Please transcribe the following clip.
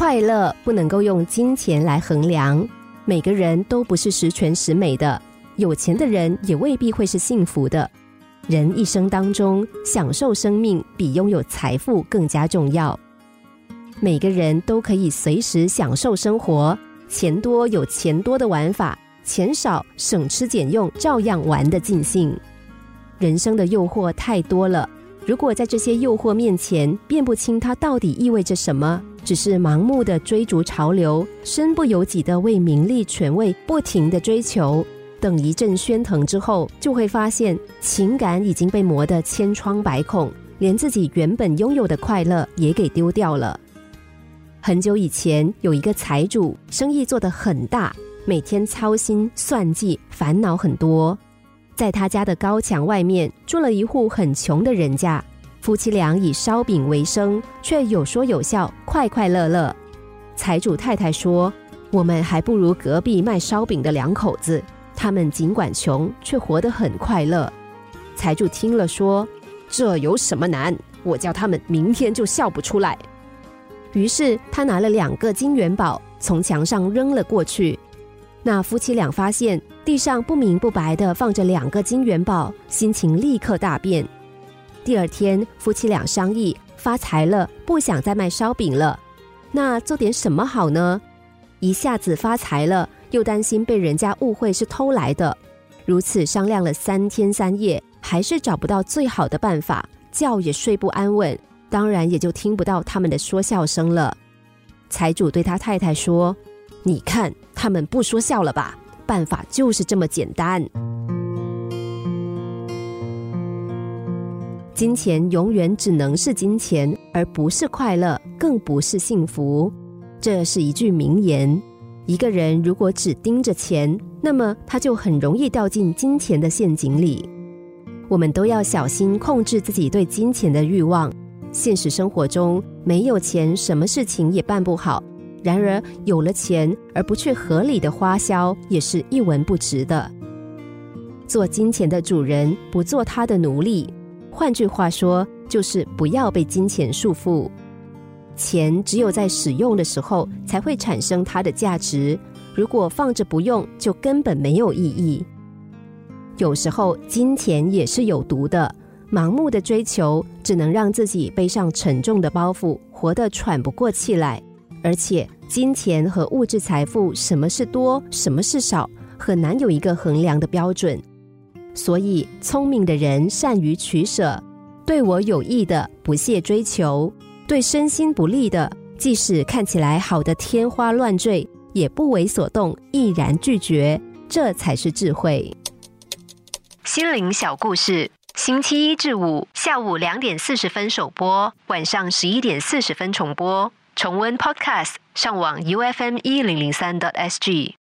快乐不能够用金钱来衡量，每个人都不是十全十美的，有钱的人也未必会是幸福的。人一生当中，享受生命比拥有财富更加重要。每个人都可以随时享受生活，钱多有钱多的玩法，钱少省吃俭用照样玩得尽兴。人生的诱惑太多了，如果在这些诱惑面前辨不清它到底意味着什么，只是盲目的追逐潮流，身不由己的为名利权位不停的追求。等一阵喧腾之后，就会发现情感已经被磨得千疮百孔，连自己原本拥有的快乐也给丢掉了。很久以前，有一个财主，生意做得很大，每天操心算计，烦恼很多。在他家的高墙外面，住了一户很穷的人家，夫妻俩以烧饼为生，却有说有笑，快快乐乐。财主太太说：“我们还不如隔壁卖烧饼的两口子。”他们尽管穷，却活得很快乐。财主听了说：“这有什么难？我叫他们明天就笑不出来。”于是他拿了两个金元宝，从墙上扔了过去。那夫妻俩发现地上不明不白的放着两个金元宝，心情立刻大变。第二天，夫妻俩商议发财了，不想再卖烧饼了。那做点什么好呢？一下子发财了。又担心被人家误会是偷来的，如此商量了三天三夜，还是找不到最好的办法，觉也睡不安稳，当然也就听不到他们的说笑声了。财主对他太太说：“你看，他们不说笑了吧？办法就是这么简单。金钱永远只能是金钱，而不是快乐，更不是幸福。这是一句名言。”一个人如果只盯着钱，那么他就很容易掉进金钱的陷阱里。我们都要小心控制自己对金钱的欲望。现实生活中，没有钱，什么事情也办不好。然而，有了钱而不去合理的花销，也是一文不值的。做金钱的主人，不做他的奴隶。换句话说，就是不要被金钱束缚。钱只有在使用的时候才会产生它的价值，如果放着不用，就根本没有意义。有时候金钱也是有毒的，盲目的追求只能让自己背上沉重的包袱，活得喘不过气来。而且，金钱和物质财富，什么是多，什么是少，很难有一个衡量的标准。所以，聪明的人善于取舍，对我有益的不屑追求。对身心不利的，即使看起来好的天花乱坠，也不为所动，毅然拒绝，这才是智慧。心灵小故事，星期一至五下午两点四十分首播，晚上十一点四十分重播。重温 Podcast，上网 U F M 一零零三 t S G。